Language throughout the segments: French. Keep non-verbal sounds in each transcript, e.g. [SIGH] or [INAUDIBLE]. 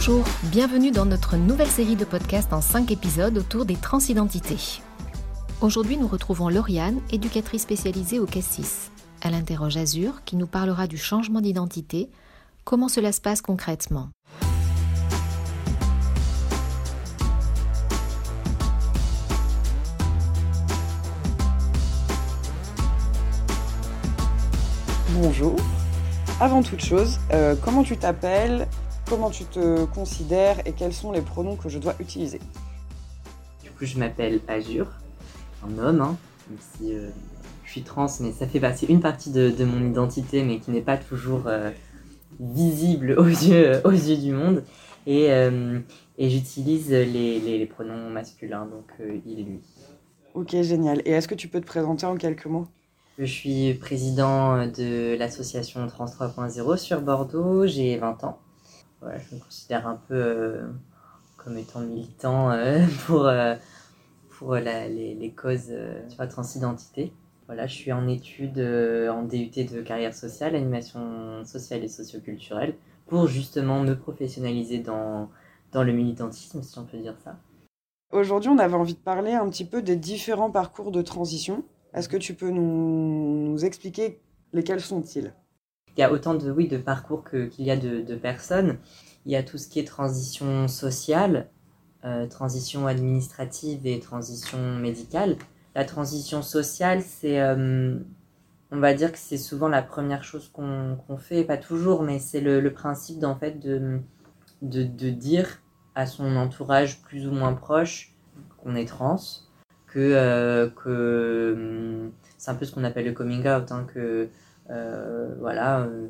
Bonjour, bienvenue dans notre nouvelle série de podcasts en 5 épisodes autour des transidentités. Aujourd'hui, nous retrouvons Lauriane, éducatrice spécialisée au CASSIS. Elle interroge Azur, qui nous parlera du changement d'identité, comment cela se passe concrètement? Bonjour. Avant toute chose, euh, comment tu t'appelles, comment tu te considères et quels sont les pronoms que je dois utiliser Du coup, je m'appelle Azur, un homme, hein, même si euh, je suis trans, mais ça fait partie une partie de, mon identité, mais qui n'est pas toujours euh, visible aux [LAUGHS] yeux, aux yeux du monde. Et, et j'utilise les, les, pronoms masculins, donc il et lui. Ok, génial. Et est-ce que tu peux te présenter en quelques mots? Je suis président de l'association Trans 3.0 sur Bordeaux, j'ai 20 ans. Je me considère un peu euh, comme étant militant euh, [LAUGHS] pour, euh, pour les, les, causes tu vois, transidentité. Voilà, je suis en études en DUT de carrière sociale, animation sociale et socioculturelle, pour justement me professionnaliser dans, dans le militantisme, si on peut dire ça. Aujourd'hui, on avait envie de parler un petit peu des différents parcours de transition est-ce que tu peux nous, expliquer lesquels sont-ils? Il y a autant de, oui, de parcours qu'il y a de, personnes. Il y a tout ce qui est transition sociale, euh, transition administrative et transition médicale. La transition sociale, c'est, euh, on va dire que c'est souvent la première chose qu'on fait, pas toujours, mais c'est le, principe d'en fait de, de, dire à son entourage plus ou moins proche qu'on est trans, que, euh, que hum, c'est un peu ce qu'on appelle le coming out, hein, que voilà, euh,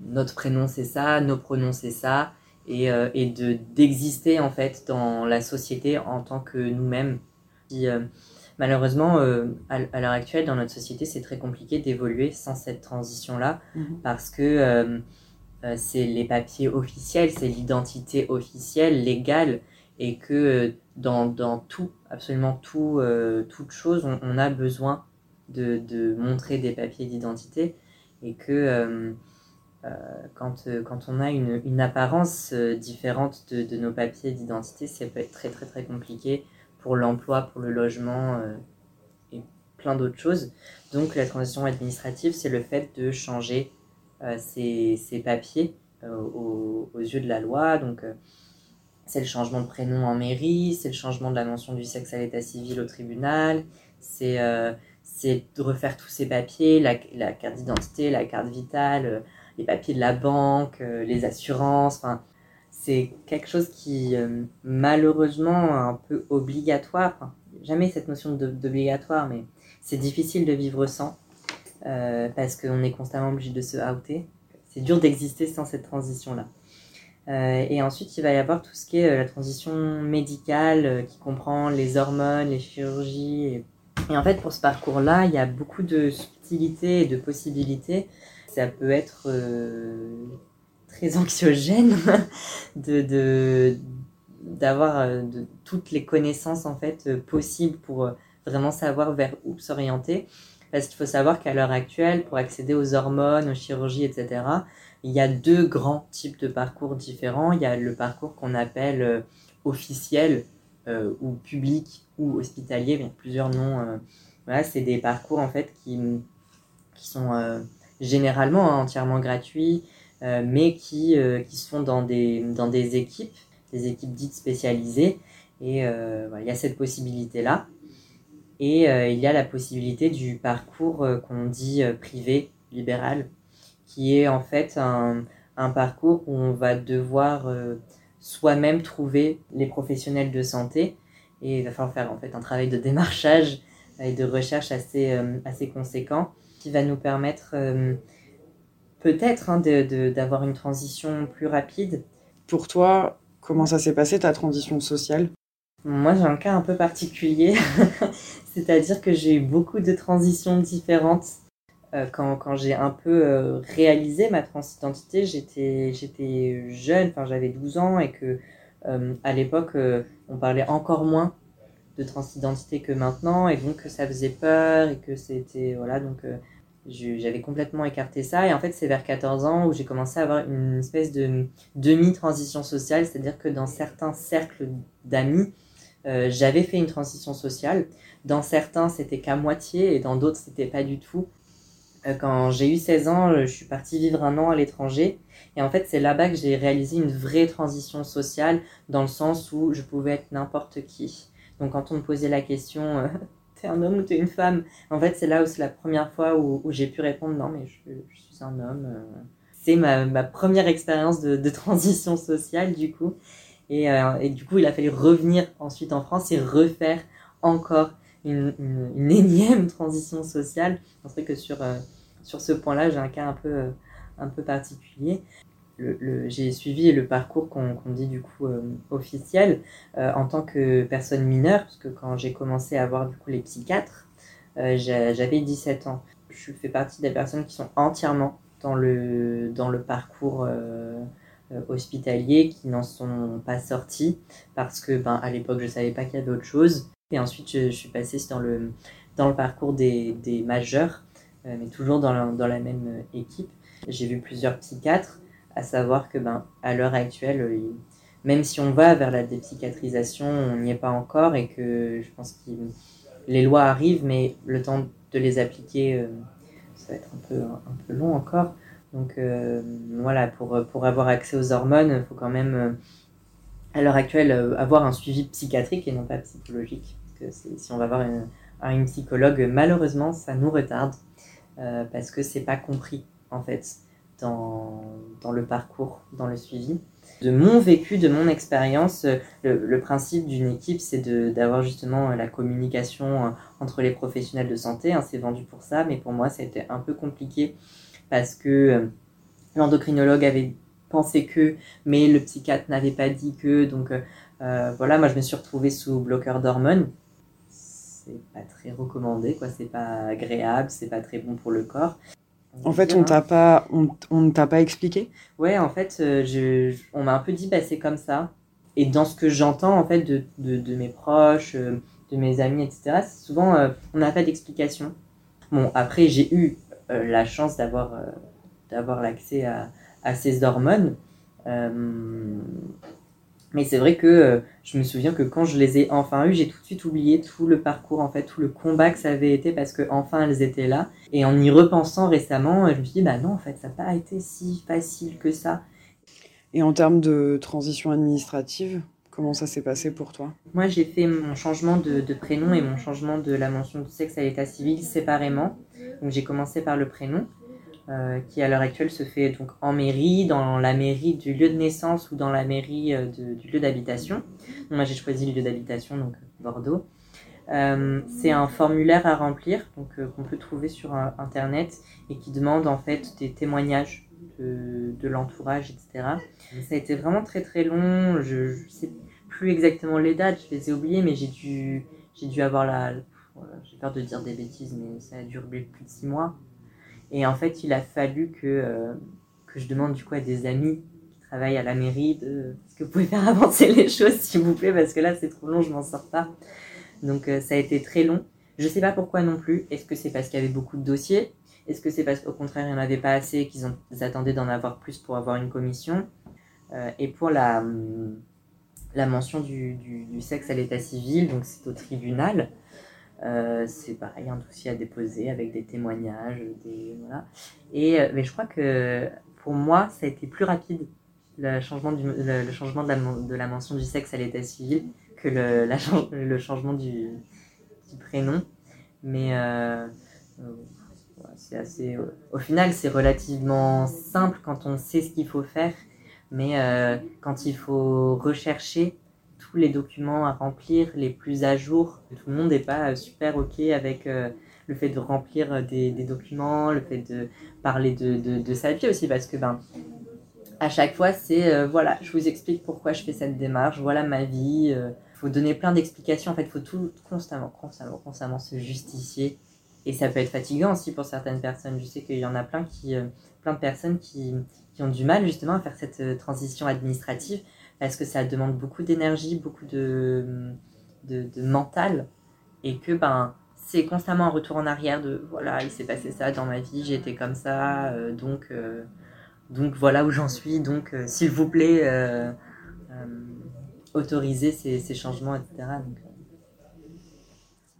notre prénom c'est ça, nos pronoms c'est ça, et, et de d'exister en fait dans la société en tant que nous-mêmes. malheureusement, à, l'heure actuelle, dans notre société, c'est très compliqué d'évoluer sans cette transition-là, mhm. parce que c'est les papiers officiels, c'est l'identité officielle, légale, et que dans, dans tout, absolument tout, euh, toute chose, on, a besoin de, montrer des papiers d'identité et que euh, euh, quand, quand on a une, une apparence différente de, nos papiers d'identité, ça peut être très très très compliqué pour l'emploi, pour le logement et plein d'autres choses. Donc la transition administrative, c'est le fait de changer ces, ces, papiers aux, yeux de la loi. Donc c'est le changement de prénom en mairie, c'est le changement de la mention du sexe à l'état civil au tribunal, c'est euh, de refaire tous ces papiers, la, carte d'identité, la carte vitale, euh, les papiers de la banque, euh, les assurances. Enfin, c'est quelque chose qui, malheureusement, est un peu obligatoire. jamais cette notion d'obligatoire, mais c'est difficile de vivre sans, parce qu'on est constamment obligé de se outer. C'est dur d'exister sans cette transition-là. Euh, et ensuite, il va y avoir tout ce qui est euh, la transition médicale euh, qui comprend les hormones, les chirurgies. En fait, pour ce parcours-là, il y a beaucoup de subtilités et de possibilités. Ça peut être très [LAUGHS] anxiogène de, d'avoir de, toutes les connaissances en fait possibles pour vraiment savoir vers où s'orienter. Parce qu'il faut savoir qu'à l'heure actuelle, pour accéder aux hormones, aux chirurgies, etc., il y a deux grands types de parcours différents. Il y a le parcours qu'on appelle euh, officiel euh, ou public ou hospitalier, il y a plusieurs noms. Euh, c'est des parcours en fait qui, sont généralement hein, entièrement gratuits, mais qui, qui se dans des, équipes, des équipes dites spécialisées. Et il y a cette possibilité-là. Et il y a la possibilité du parcours qu'on dit privé, libéral, qui est en fait un, un parcours où on va devoir euh, soi-même trouver les professionnels de santé et il va falloir faire en fait un travail de démarchage et de recherche assez, euh, assez conséquent qui va nous permettre euh, peut-être hein, d'avoir une transition plus rapide. Pour toi, comment ça s'est passé ta transition sociale? Moi j'ai un cas un peu particulier, [LAUGHS] c'est-à-dire que j'ai eu beaucoup de transitions différentes. Euh, quand, quand j'ai un peu euh, réalisé ma transidentité, j'étais, jeune, j'avais 12 ans et que à l'époque on parlait encore moins de transidentité que maintenant et donc ça faisait peur et que c'était voilà donc j'avais complètement écarté ça. Et en fait, c'est vers 14 ans où j'ai commencé à avoir une espèce de demi-transition sociale, c'est-à-dire que dans certains cercles d'amis, euh, j'avais fait une transition sociale. Dans certains, c'était qu'à moitié, et dans d'autres, c'était pas du tout. Euh, quand j'ai eu 16 ans, je suis partie vivre un an à l'étranger. Et en fait, c'est là-bas que j'ai réalisé une vraie transition sociale, dans le sens où je pouvais être n'importe qui. Donc quand on me posait la question, euh, [LAUGHS] t'es un homme ou t'es une femme? En fait, c'est là où c'est la première fois où, j'ai pu répondre, non, mais je, suis un homme. C'est ma, première expérience de, [LAUGHS] transition sociale, du coup. Euh, et, du coup, il a fallu revenir ensuite en France et refaire encore une, énième transition sociale. C'est vrai que sur, euh, sur ce point-là, j'ai un cas un peu, euh, un peu particulier. Le, j'ai suivi le parcours qu'on, qu'on dit du coup officiel en tant que personne mineure, parce que quand j'ai commencé à voir du coup les psychiatres, j'avais 17 ans. Je fais partie des personnes qui sont entièrement dans le, dans le parcours euh, hospitaliers qui n'en sont pas sortis parce que ben, à l'époque je savais pas qu'il y avait autre chose et ensuite je, suis passée dans le, dans le parcours des, des majeurs euh, mais toujours dans la, dans la même équipe j'ai vu plusieurs psychiatres à savoir que ben, à l'heure actuelle euh, même si on va vers la dépsychiatrisation on n'y est pas encore et que je pense que les lois arrivent mais le temps de les appliquer ça va être un peu, un peu long encore donc euh, voilà, pour, pour avoir accès aux hormones, il faut quand même, euh, à l'heure actuelle, euh, avoir un suivi psychiatrique et non pas psychologique. Si on va voir une, psychologue, malheureusement, ça nous retarde parce que c'est pas compris en fait dans, dans, le parcours, dans le suivi. De mon vécu, de mon expérience, le, principe d'une équipe, c'est d'avoir justement la communication entre les professionnels de santé. Hein, c'est vendu pour ça, mais pour moi, ça a été un peu compliqué parce que euh, l'endocrinologue avait pensé que, mais le psychiatre n'avait pas dit que. Donc euh, euh, voilà, moi je me suis retrouvée sous bloqueur d'hormones. C'est pas très recommandé, quoi. C'est pas agréable, c'est pas très bon pour le corps. En fait, on t'a pas, on, ne t'a pas expliqué? Ouais, en fait, je, on m'a un peu dit, bah, c'est comme ça. Et dans ce que j'entends, en fait, de, de, de, mes proches, de mes amis, etc., c'est souvent, on n'a pas d'explication. Bon, après, j'ai eu euh, la chance d'avoir euh, d'avoir l'accès à, à, ces hormones. Euh, mais c'est vrai que je me souviens que quand je les ai enfin eues, j'ai tout de suite oublié tout le parcours, en fait, tout le combat que ça avait été parce que enfin elles étaient là. Et en y repensant récemment, je me suis dit, bah non, en fait, ça n'a pas été si facile que ça. Et en termes de transition administrative, comment ça s'est passé pour toi? Moi, j'ai fait mon changement de, de, prénom et mon changement de la mention du sexe à l'état civil séparément. Donc j'ai commencé par le prénom, euh, qui à l'heure actuelle se fait donc en mairie, dans la mairie du lieu de naissance ou dans la mairie euh, du lieu d'habitation. Moi j'ai choisi le lieu d'habitation, donc Bordeaux. Euh, c'est un formulaire à remplir donc qu'on peut trouver sur internet et qui demande en fait des témoignages de, l'entourage, etc. Ça a été vraiment très très long. Je, ne sais plus exactement les dates, je les ai oubliées, mais j'ai dû j'ai dû avoir la j'ai peur de dire des bêtises, mais ça a duré plus de six mois. Et en fait, il a fallu que, euh, que je demande du coup à des amis qui travaillent à la mairie de est-ce que vous pouvez faire avancer les choses, s'il vous plaît, parce que là, c'est trop long, je m'en sors pas. Donc, euh, ça a été très long. Je sais pas pourquoi non plus. Est-ce que c'est parce qu'il y avait beaucoup de dossiers? Est-ce que c'est parce qu'au contraire, il n'y en avait pas assez et qu'ils attendaient d'en avoir plus pour avoir une commission? Euh, Et pour la, la mention du, du sexe à l'état civil, donc c'est au tribunal. Euh, c'est pareil, un dossier à déposer avec des témoignages, des voilà. Et euh, mais je crois que pour moi, ça a été plus rapide le changement du le, changement de la, mention du sexe à l'état civil que le, la, le changement du, du prénom. Mais euh, c'est assez. Au final, c'est relativement simple quand on sait ce qu'il faut faire, mais quand il faut rechercher tous les documents à remplir, les plus à jour. Tout le monde n'est pas super OK avec euh, le fait de remplir euh, des, documents, le fait de parler de, de, sa vie aussi, parce que ben, à chaque fois, c'est euh, voilà, je vous explique pourquoi je fais cette démarche, voilà ma vie. Il faut donner plein d'explications. En fait, il faut tout constamment, constamment, constamment se justifier. Et ça peut être fatigant aussi pour certaines personnes. Je sais qu'il y en a plein, qui, plein de personnes qui, qui ont du mal justement à faire cette transition administrative parce que ça demande beaucoup d'énergie, beaucoup de, de, mental, et que ben, c'est constamment un retour en arrière de voilà, il s'est passé ça dans ma vie, été comme ça, donc, donc voilà où j'en suis, donc s'il vous plaît, autorisez ces, changements, etc.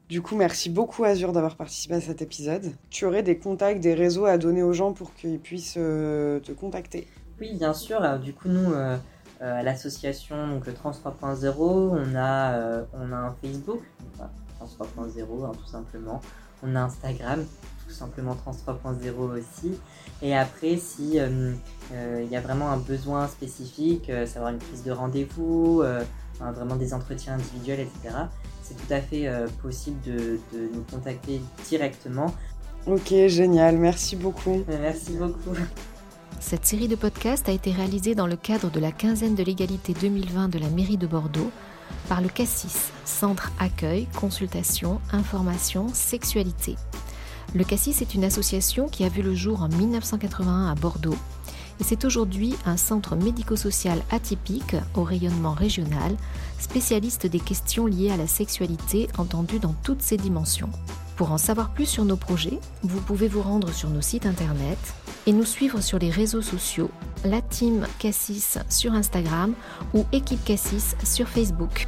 Du coup, merci beaucoup Azur d'avoir participé à cet épisode. Tu aurais des contacts, des réseaux à donner aux gens pour qu'ils puissent te contacter? Oui, bien sûr. du coup, nous, euh, à l'association donc Trans 3.0, on a euh, on a un Facebook, Trans 3.0 hein, tout simplement. On a Instagram, tout simplement Trans 3.0 aussi. Et après, si euh, il y a vraiment un besoin spécifique, savoir une prise de rendez-vous, vraiment des entretiens individuels, etc. C'est tout à fait possible de, de nous contacter directement. Ok, génial, merci beaucoup. Merci beaucoup. Cette série de podcasts a été réalisée dans le cadre de la quinzaine de l'égalité 2020 de la mairie de Bordeaux par le CASSIS, Centre Accueil, Consultation, Information, Sexualité. Le CASSIS est une association qui a vu le jour en 1981 à Bordeaux et c'est aujourd'hui un centre médico-social atypique au rayonnement régional, spécialiste des questions liées à la sexualité entendues dans toutes ses dimensions. Pour en savoir plus sur nos projets, vous pouvez vous rendre sur nos sites internet et nous suivre sur les réseaux sociaux, la team Cassis sur Instagram ou équipe Cassis sur Facebook.